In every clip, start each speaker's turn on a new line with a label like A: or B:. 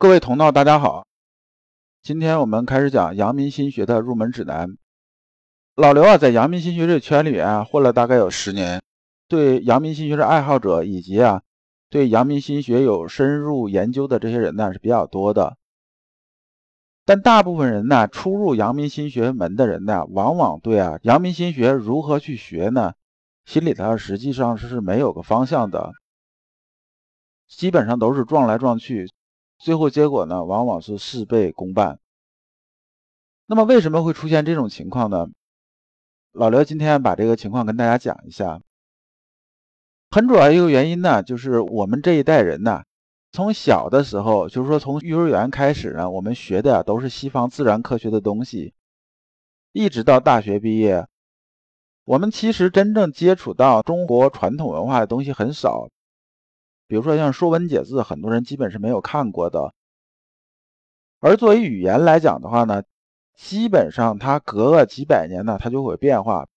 A: 各位同道，大家好。今天我们开始讲阳明心学的入门指南。老刘啊，在阳明心学这个圈里啊，混了大概有十年，对阳明心学的爱好者以及啊，对阳明心学有深入研究的这些人呢是比较多的。但大部分人呢，初入阳明心学门的人呢，往往对啊，阳明心学如何去学呢，心里头实际上是没有个方向的，基本上都是撞来撞去。最后结果呢，往往是事倍功半。那么为什么会出现这种情况呢？老刘今天把这个情况跟大家讲一下。很主要一个原因呢，就是我们这一代人呢，从小的时候，就是说从幼儿园开始呢，我们学的都是西方自然科学的东西，一直到大学毕业，我们其实真正接触到中国传统文化的东西很少。比如说像《说文解字》，很多人基本是没有看过的。而作为语言来讲的话呢，基本上它隔个几百年呢，它就会变化。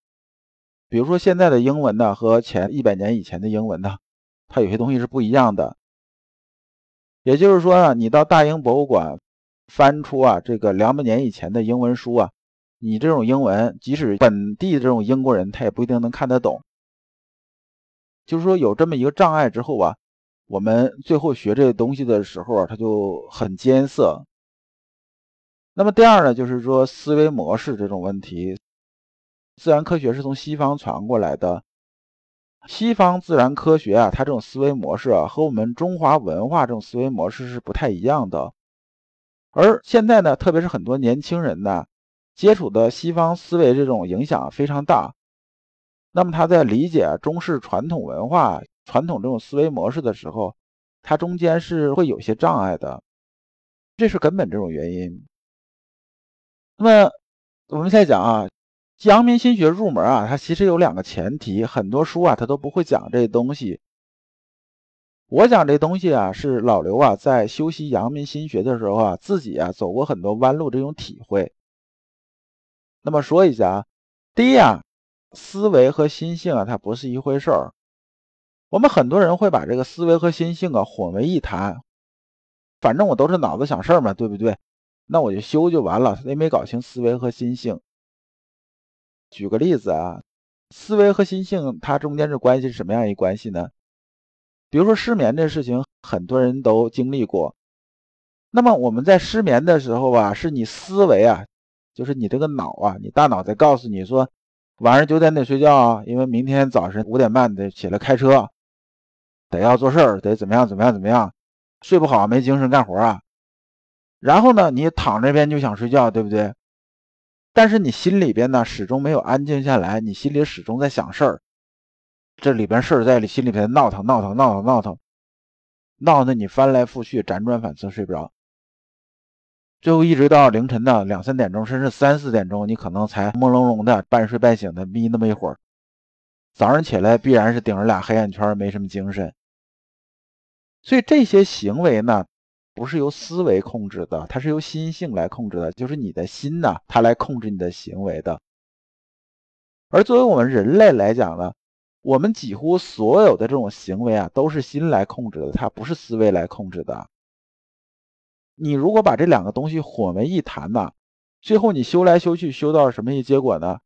A: 比如说现在的英文呢，和前一百年以前的英文呢，它有些东西是不一样的。也就是说呢，你到大英博物馆翻出啊这个两百年以前的英文书啊，你这种英文，即使本地这种英国人，他也不一定能看得懂。就是说有这么一个障碍之后啊。我们最后学这个东西的时候啊，它就很艰涩。那么第二呢，就是说思维模式这种问题。自然科学是从西方传过来的，西方自然科学啊，它这种思维模式啊，和我们中华文化这种思维模式是不太一样的。而现在呢，特别是很多年轻人呢，接触的西方思维这种影响非常大。那么他在理解中式传统文化。传统这种思维模式的时候，它中间是会有些障碍的，这是根本这种原因。那么我们再讲啊，阳明心学入门啊，它其实有两个前提，很多书啊它都不会讲这东西。我讲这东西啊，是老刘啊在修习阳明心学的时候啊，自己啊走过很多弯路这种体会。那么说一下啊，第一啊，思维和心性啊，它不是一回事儿。我们很多人会把这个思维和心性啊混为一谈，反正我都是脑子想事儿嘛，对不对？那我就修就完了，也没搞清思维和心性。举个例子啊，思维和心性它中间这关系是什么样一关系呢？比如说失眠这事情，很多人都经历过。那么我们在失眠的时候啊，是你思维啊，就是你这个脑啊，你大脑在告诉你说，晚上九点得睡觉啊，因为明天早晨五点半得起来开车。得要做事儿，得怎么样怎么样怎么样，睡不好没精神干活啊。然后呢，你躺这边就想睡觉，对不对？但是你心里边呢，始终没有安静下来，你心里始终在想事儿，这里边事儿在你心里边闹腾闹腾闹腾闹腾，闹得你翻来覆去，辗转反侧睡不着。最后一直到凌晨的两三点钟，甚至三四点钟，你可能才朦胧胧的半睡半醒的眯那么一会儿，早上起来必然是顶着俩黑眼圈，没什么精神。所以这些行为呢，不是由思维控制的，它是由心性来控制的，就是你的心呢，它来控制你的行为的。而作为我们人类来讲呢，我们几乎所有的这种行为啊，都是心来控制的，它不是思维来控制的。你如果把这两个东西混为一谈呢，最后你修来修去，修到什么一结果呢？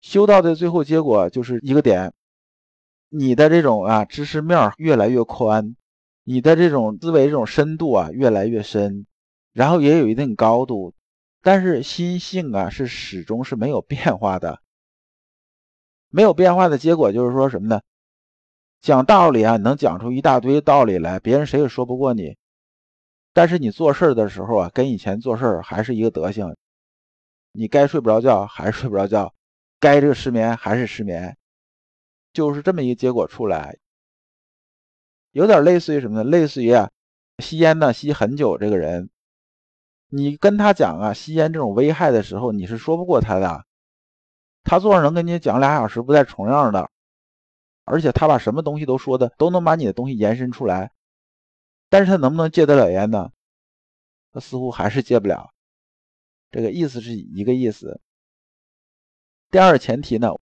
A: 修到的最后结果就是一个点，你的这种啊知识面越来越宽。你的这种思维这种深度啊越来越深，然后也有一定高度，但是心性啊是始终是没有变化的。没有变化的结果就是说什么呢？讲道理啊，能讲出一大堆道理来，别人谁也说不过你。但是你做事的时候啊，跟以前做事还是一个德行。你该睡不着觉还是睡不着觉，该这个失眠还是失眠，就是这么一个结果出来。有点类似于什么呢？类似于啊，吸烟呢，吸很久这个人，你跟他讲啊，吸烟这种危害的时候，你是说不过他的。他坐着能跟你讲俩小时不带重样的，而且他把什么东西都说的，都能把你的东西延伸出来。但是他能不能戒得了烟呢？他似乎还是戒不了。这个意思是一个意思。第二前提呢，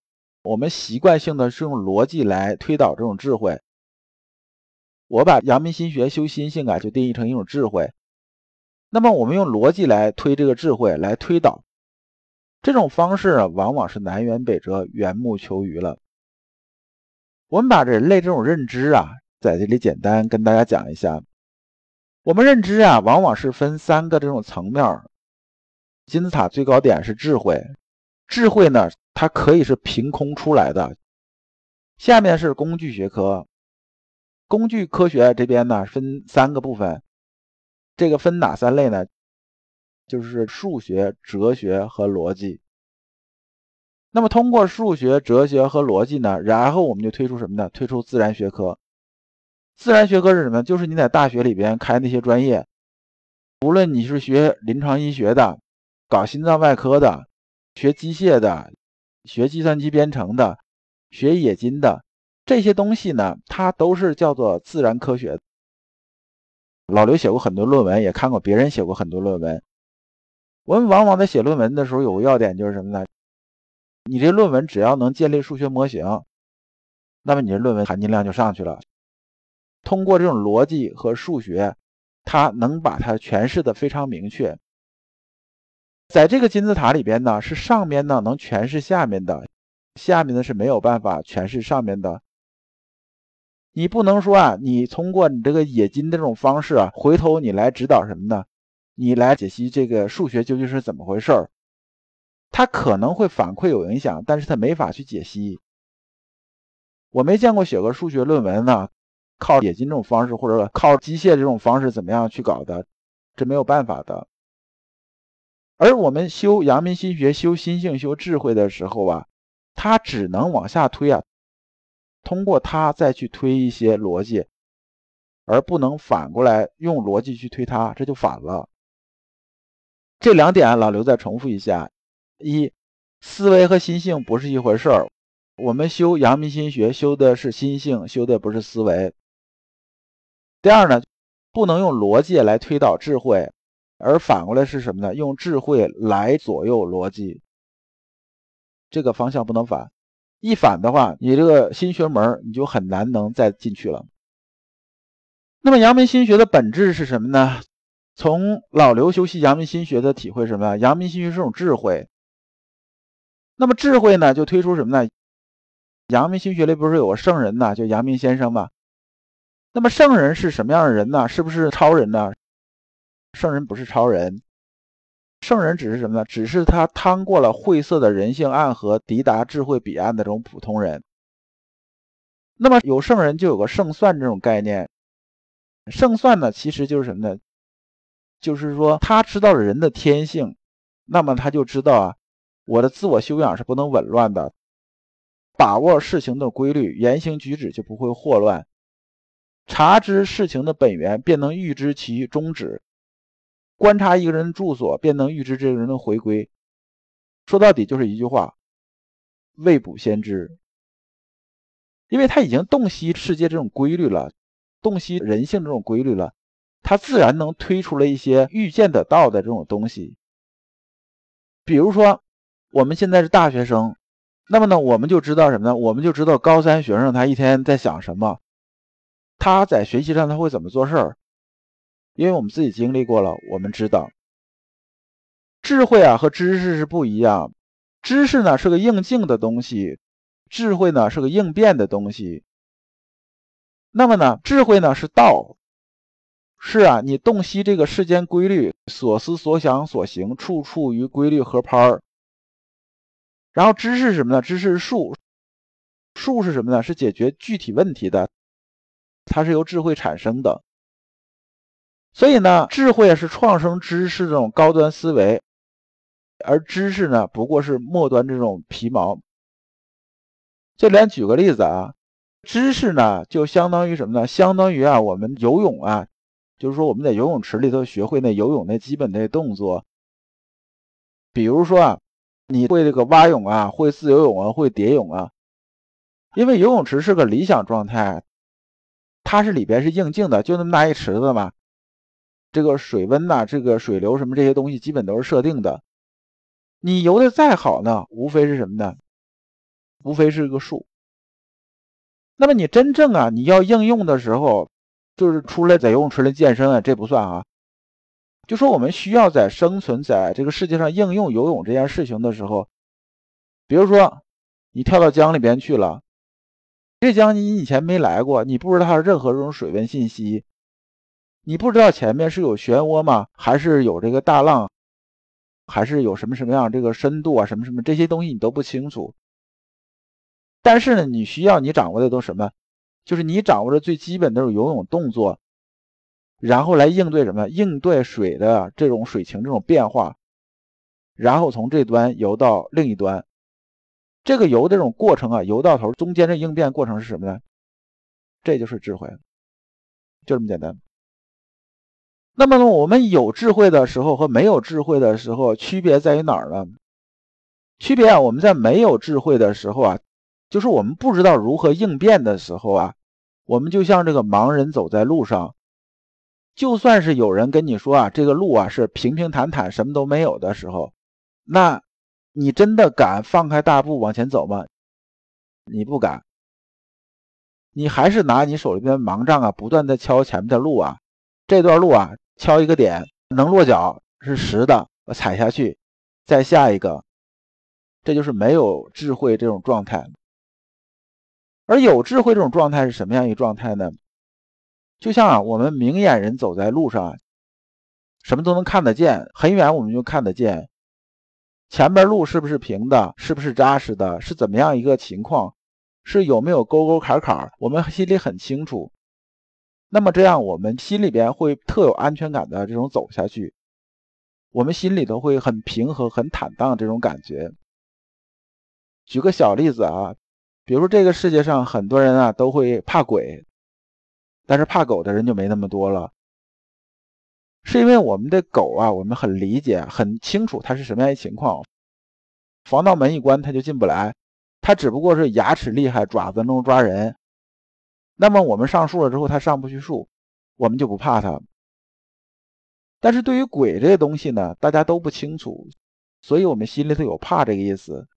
A: 我们习惯性的是用逻辑来推导这种智慧。我把阳明心学修心性啊，就定义成一种智慧。那么我们用逻辑来推这个智慧，来推导，这种方式啊，往往是南辕北辙、缘木求鱼了。我们把人类这种认知啊，在这里简单跟大家讲一下。我们认知啊，往往是分三个这种层面。金字塔最高点是智慧，智慧呢，它可以是凭空出来的。下面是工具学科，工具科学这边呢分三个部分，这个分哪三类呢？就是数学、哲学和逻辑。那么通过数学、哲学和逻辑呢，然后我们就推出什么呢？推出自然学科。自然学科是什么？就是你在大学里边开那些专业，无论你是学临床医学的、搞心脏外科的、学机械的、学计算机编程的。学冶金的这些东西呢，它都是叫做自然科学。老刘写过很多论文，也看过别人写过很多论文。我们往往在写论文的时候有个要点就是什么呢？你这论文只要能建立数学模型，那么你这论文含金量就上去了。通过这种逻辑和数学，它能把它诠释的非常明确。在这个金字塔里边呢，是上面呢能诠释下面的。下面的是没有办法诠释上面的，你不能说啊，你通过你这个冶金的这种方式啊，回头你来指导什么呢？你来解析这个数学究竟是怎么回事儿？它可能会反馈有影响，但是它没法去解析。我没见过写个数学论文呢，靠冶金这种方式或者靠机械这种方式怎么样去搞的，这没有办法的。而我们修阳明心学、修心性、修智慧的时候啊。他只能往下推啊，通过他再去推一些逻辑，而不能反过来用逻辑去推它，这就反了。这两点老刘再重复一下：一，思维和心性不是一回事儿。我们修阳明心学修的是心性，修的不是思维。第二呢，不能用逻辑来推导智慧，而反过来是什么呢？用智慧来左右逻辑。这个方向不能反，一反的话，你这个心学门你就很难能再进去了。那么阳明心学的本质是什么呢？从老刘修习阳明心学的体会什么？阳明心学是种智慧。那么智慧呢，就推出什么呢？阳明心学里不是有个圣人呢，叫阳明先生吗？那么圣人是什么样的人呢？是不是超人呢？圣人不是超人。圣人只是什么呢？只是他趟过了晦涩的人性暗河，抵达智慧彼岸的这种普通人。那么有圣人就有个胜算这种概念。胜算呢，其实就是什么呢？就是说他知道了人的天性，那么他就知道啊，我的自我修养是不能紊乱的，把握事情的规律，言行举止就不会霍乱，察知事情的本源，便能预知其终止。观察一个人的住所，便能预知这个人的回归。说到底就是一句话：未卜先知。因为他已经洞悉世界这种规律了，洞悉人性这种规律了，他自然能推出了一些预见得到的这种东西。比如说，我们现在是大学生，那么呢，我们就知道什么呢？我们就知道高三学生他一天在想什么，他在学习上他会怎么做事儿。因为我们自己经历过了，我们知道，智慧啊和知识是不一样。知识呢是个应静的东西，智慧呢是个应变的东西。那么呢，智慧呢是道，是啊，你洞悉这个世间规律，所思所想所行，处处与规律合拍儿。然后知识什么呢？知识是术，术是什么呢？是解决具体问题的，它是由智慧产生的。所以呢，智慧是创生知识这种高端思维，而知识呢，不过是末端这种皮毛。这里举个例子啊，知识呢，就相当于什么呢？相当于啊，我们游泳啊，就是说我们在游泳池里头学会那游泳那基本的动作。比如说啊，你会这个蛙泳啊，会自由泳啊，会蝶泳啊。因为游泳池是个理想状态，它是里边是硬净的，就那么大一池子嘛。这个水温呐，这个水流什么这些东西基本都是设定的。你游的再好呢，无非是什么呢？无非是个数。那么你真正啊，你要应用的时候，就是出来在游泳池里健身啊，这不算啊。就说我们需要在生存在这个世界上应用游泳这件事情的时候，比如说你跳到江里边去了，这江你以前没来过，你不知道任何这种水文信息，你不知道前面是有漩涡吗？还是有这个大浪？还是有什么什么样这个深度啊，什么什么这些东西你都不清楚。但是呢，你需要你掌握的都什么？就是你掌握的最基本的游泳动作，然后来应对什么？应对水的这种水情这种变化，然后从这端游到另一端。这个游这种过程啊，游到头中间的应变过程是什么呢？这就是智慧，就这么简单。那么呢，我们有智慧的时候和没有智慧的时候区别在于哪儿呢？区别啊，我们在没有智慧的时候啊，就是我们不知道如何应变的时候啊，我们就像这个盲人走在路上，就算是有人跟你说啊，这个路啊是平平坦坦，什么都没有的时候，那你真的敢放开大步往前走吗？你不敢，你还是拿你手里边盲杖啊，不断的敲前面的路啊，这段路啊。敲一个点能落脚是实的，我踩下去，再下一个，这就是没有智慧这种状态。而有智慧这种状态是什么样一个状态呢？就像啊，我们明眼人走在路上，什么都能看得见，很远我们就看得见，前边路是不是平的，是不是扎实的，是怎么样一个情况，是有没有沟沟坎坎，我们心里很清楚。那么这样，我们心里边会特有安全感的这种走下去，我们心里头会很平和、很坦荡这种感觉。举个小例子啊，比如说这个世界上很多人啊都会怕鬼，但是怕狗的人就没那么多了，是因为我们的狗啊，我们很理解、很清楚它是什么样一情况，防盗门一关它就进不来，它只不过是牙齿厉害、爪子能抓人。那么我们上树了之后，它上不去树，我们就不怕它。但是对于鬼这个东西呢，大家都不清楚，所以我们心里头有怕这个意思。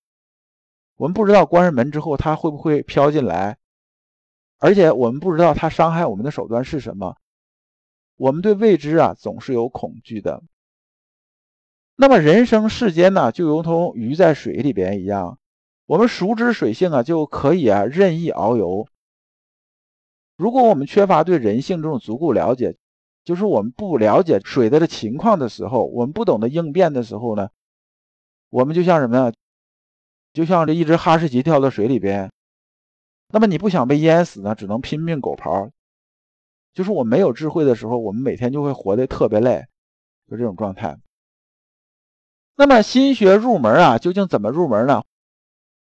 A: 我们不知道关上门之后它会不会飘进来，而且我们不知道它伤害我们的手段是什么。我们对未知啊总是有恐惧的。那么人生世间呢，就如同鱼在水里边一样，我们熟知水性啊，就可以啊任意遨游。如果我们缺乏对人性这种足够了解，就是我们不了解水的的情况的时候，我们不懂得应变的时候呢，我们就像什么呀？就像这一只哈士奇跳到水里边，那么你不想被淹死呢，只能拼命狗刨。就是我没有智慧的时候，我们每天就会活得特别累，就这种状态。那么心学入门啊，究竟怎么入门呢？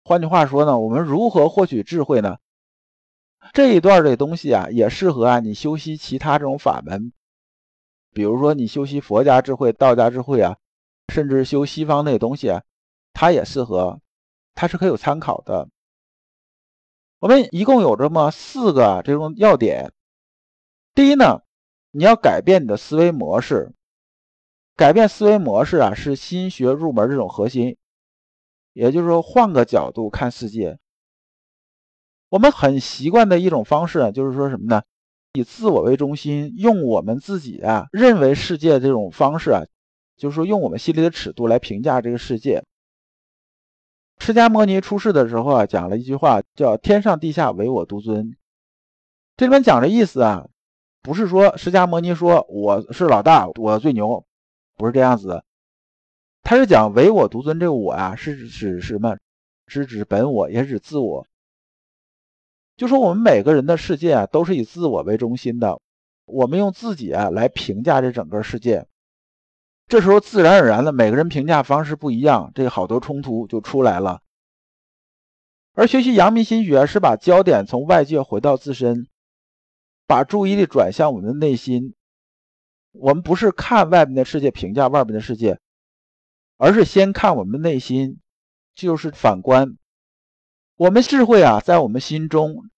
A: 换句话说呢，我们如何获取智慧呢？这一段的东西啊，也适合啊你修习其他这种法门，比如说你修习佛家智慧、道家智慧啊，甚至修西方那东西啊，它也适合，它是可以有参考的。我们一共有这么四个这种要点。第一呢，你要改变你的思维模式，改变思维模式啊，是心学入门这种核心，也就是说换个角度看世界。我们很习惯的一种方式啊，就是说什么呢？以自我为中心，用我们自己啊认为世界这种方式啊，就是说用我们心里的尺度来评价这个世界。释迦牟尼出世的时候啊，讲了一句话，叫“天上地下唯我独尊”。这里面讲的意思啊，不是说释迦牟尼说我是老大，我最牛，不是这样子的。他是讲唯我独尊这个我啊，是指什么？是指本我，也指自我。就说我们每个人的世界啊，都是以自我为中心的，我们用自己啊来评价这整个世界，这时候自然而然的每个人评价方式不一样，这好多冲突就出来了。而学习阳明心学是把焦点从外界回到自身，把注意力转向我们的内心，我们不是看外面的世界评价外面的世界，而是先看我们的内心，就是反观。我们智慧啊，在我们心中，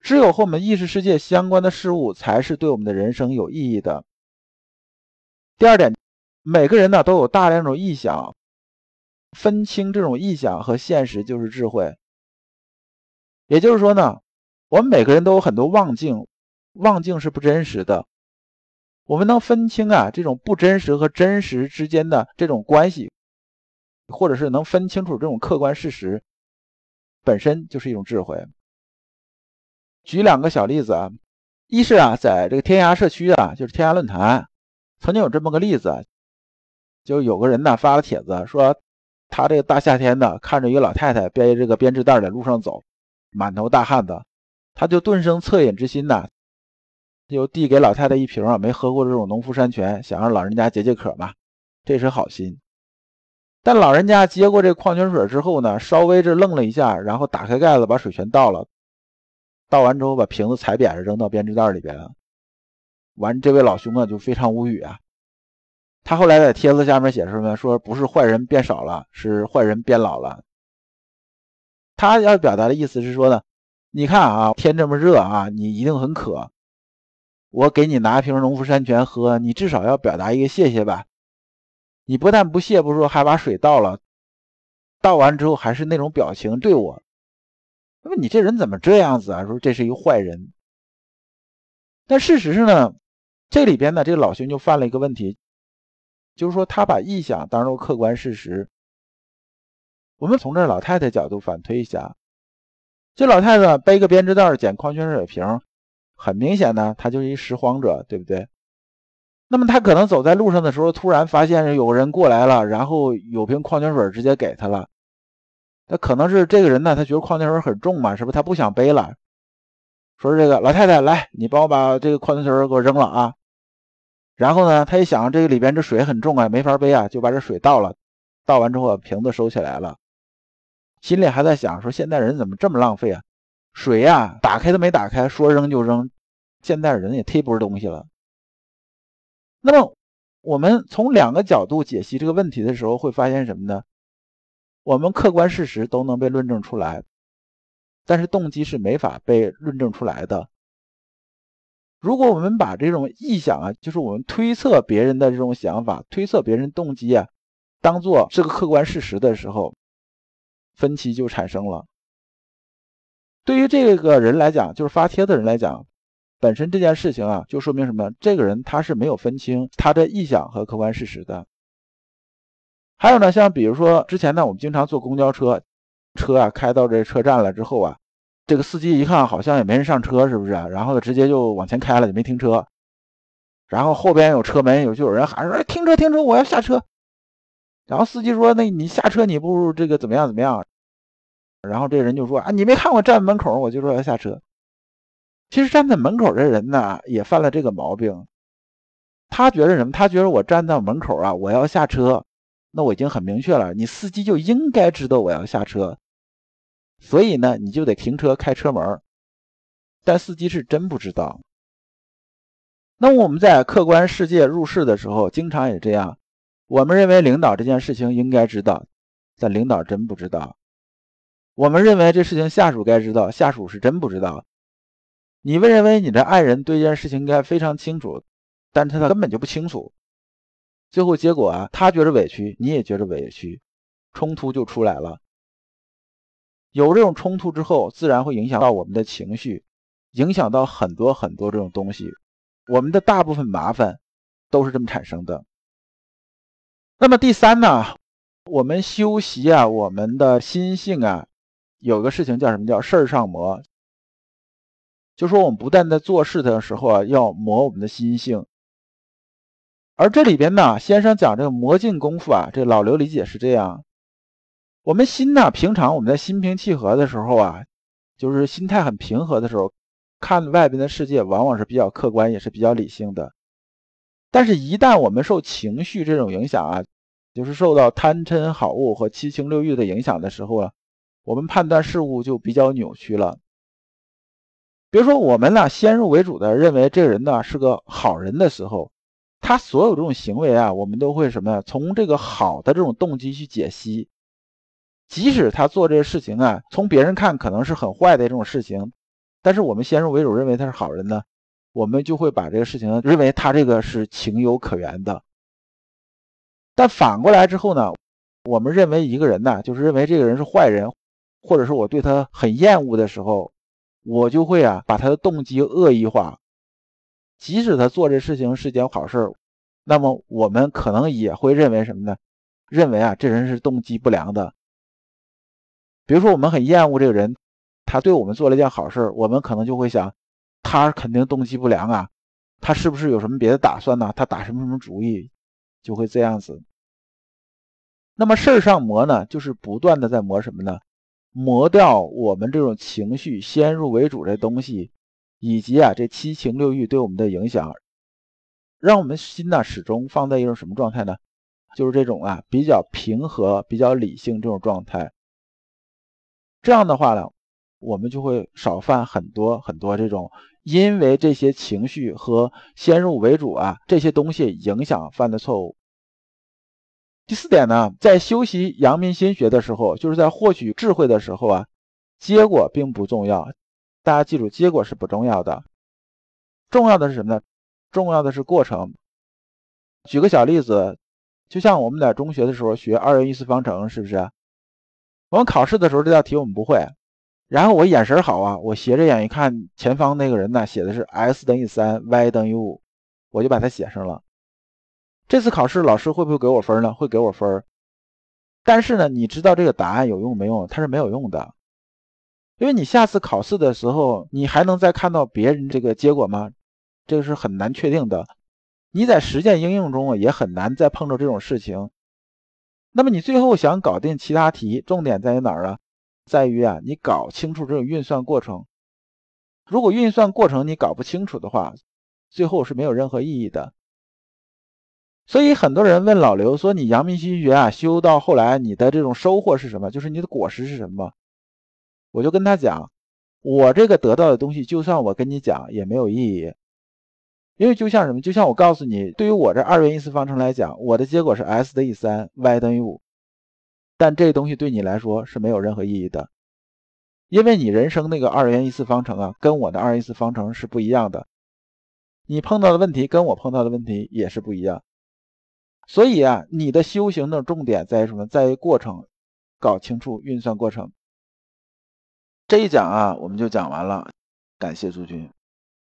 A: 只有和我们意识世界相关的事物，才是对我们的人生有意义的。第二点，每个人呢都有大量种臆想，分清这种臆想和现实就是智慧。也就是说呢，我们每个人都有很多妄境，妄境是不真实的。我们能分清啊这种不真实和真实之间的这种关系，或者是能分清楚这种客观事实，本身就是一种智慧。举两个小例子啊，一是啊，在这个天涯社区啊，就是天涯论坛，曾经有这么个例子，就有个人呢发了帖子说，他这个大夏天的看着一个老太太背这个编织袋在路上走，满头大汗的，他就顿生恻隐之心呐。就递给老太太一瓶啊没喝过这种农夫山泉，想让老人家解解渴嘛，这是好心。但老人家接过这矿泉水之后呢，稍微这愣了一下，然后打开盖子把水全倒了，倒完之后把瓶子踩扁了扔到编织袋里边了。完，这位老兄啊就非常无语啊。他后来在帖子下面写什么？说不是坏人变少了，是坏人变老了。他要表达的意思是说呢，你看啊，天这么热啊，你一定很渴。我给你拿瓶农夫山泉喝，你至少要表达一个谢谢吧。你不但不谢，不说，还把水倒了，倒完之后还是那种表情对我。那么你这人怎么这样子啊？说这是一个坏人。但事实上呢，这里边呢，这个老兄就犯了一个问题，就是说他把臆想当做客观事实。我们从这老太太角度反推一下，这老太太背个编织袋捡矿泉水瓶。很明显呢，她就是一拾荒者，对不对？那么他可能走在路上的时候，突然发现有个人过来了，然后有瓶矿泉水直接给他了。那可能是这个人呢，他觉得矿泉水很重嘛，是不是？他不想背了，说这个老太太来，你帮我把这个矿泉水给我扔了啊。然后呢，他一想这个里边这水很重啊，没法背啊，就把这水倒了。倒完之后，瓶子收起来了，心里还在想说现代人怎么这么浪费啊？水呀，打开都没打开，说扔就扔。现代人也忒不是东西了。那么，我们从两个角度解析这个问题的时候，会发现什么呢？我们客观事实都能被论证出来，但是动机是没法被论证出来的。如果我们把这种臆想啊，就是我们推测别人的这种想法、推测别人动机啊，当做是个客观事实的时候，分歧就产生了。对于这个人来讲，就是发帖的人来讲，本身这件事情啊，就说明什么？这个人他是没有分清他的臆想和客观事实的。还有呢，像比如说之前呢，我们经常坐公交车，车啊开到这车站了之后啊，这个司机一看好像也没人上车，是不是？然后呢，直接就往前开了，也没停车。然后后边有车门有就有人喊说：“停车，停车，我要下车。”然后司机说：“那你下车你不如这个怎么样怎么样？”然后这人就说啊，你没看我站门口，我就说要下车。其实站在门口的人呢，也犯了这个毛病。他觉得什么？他觉得我站在门口啊，我要下车，那我已经很明确了，你司机就应该知道我要下车，所以呢，你就得停车开车门。但司机是真不知道。那我们在客观世界入世的时候，经常也这样。我们认为领导这件事情应该知道，但领导真不知道。我们认为这事情下属该知道，下属是真不知道。你们认为你的爱人对这件事情应该非常清楚，但是他根本就不清楚。最后结果啊，他觉得委屈，你也觉得委屈，冲突就出来了。有这种冲突之后，自然会影响到我们的情绪，影响到很多很多这种东西。我们的大部分麻烦都是这么产生的。那么第三呢，我们修习啊，我们的心性啊。有个事情叫什么叫事儿上磨，就说我们不但在做事的时候啊，要磨我们的心性。而这里边呢，先生讲这个磨镜功夫啊，这老刘理解是这样：我们心呢，平常我们在心平气和的时候啊，就是心态很平和的时候，看外边的世界往往是比较客观，也是比较理性的。但是，一旦我们受情绪这种影响啊，就是受到贪嗔好恶和七情六欲的影响的时候啊。我们判断事物就比较扭曲了。比如说，我们呢先入为主的认为这个人呢是个好人的时候，他所有这种行为啊，我们都会什么呀？从这个好的这种动机去解析。即使他做这个事情啊，从别人看可能是很坏的这种事情，但是我们先入为主认为他是好人呢，我们就会把这个事情认为他这个是情有可原的。但反过来之后呢，我们认为一个人呢，就是认为这个人是坏人。或者是我对他很厌恶的时候，我就会啊把他的动机恶意化。即使他做这事情是件好事，那么我们可能也会认为什么呢？认为啊，这人是动机不良的。比如说，我们很厌恶这个人，他对我们做了一件好事，我们可能就会想，他肯定动机不良啊，他是不是有什么别的打算呢？他打什么什么主意，就会这样子。那么事儿上磨呢，就是不断的在磨什么呢？磨掉我们这种情绪先入为主的东西，以及啊这七情六欲对我们的影响，让我们心呢始终放在一种什么状态呢？就是这种啊比较平和、比较理性这种状态。这样的话呢，我们就会少犯很多很多这种因为这些情绪和先入为主啊这些东西影响犯的错误。第四点呢，在修习阳明心学的时候，就是在获取智慧的时候啊，结果并不重要。大家记住，结果是不重要的，重要的是什么呢？重要的是过程。举个小例子，就像我们在中学的时候学二元一次方程，是不是？我们考试的时候这道题我们不会，然后我眼神好啊，我斜着眼一看，前方那个人呢写的是 x 等于三，y 等于五，我就把它写上了。这次考试老师会不会给我分呢？会给我分但是呢，你知道这个答案有用没用？它是没有用的，因为你下次考试的时候，你还能再看到别人这个结果吗？这个是很难确定的。你在实践应用中也很难再碰到这种事情。那么你最后想搞定其他题，重点在于哪儿啊？在于啊，你搞清楚这种运算过程。如果运算过程你搞不清楚的话，最后是没有任何意义的。所以很多人问老刘说：“你阳明心学啊，修到后来你的这种收获是什么？就是你的果实是什么？”我就跟他讲：“我这个得到的东西，就算我跟你讲也没有意义，因为就像什么？就像我告诉你，对于我这二元一次方程来讲，我的结果是 x 等于三，y 等于五，但这东西对你来说是没有任何意义的，因为你人生那个二元一次方程啊，跟我的二元一次方程是不一样的，你碰到的问题跟我碰到的问题也是不一样。”所以啊，你的修行的重点在于什么？在于过程，搞清楚运算过程。这一讲啊，我们就讲完了。感谢诸君。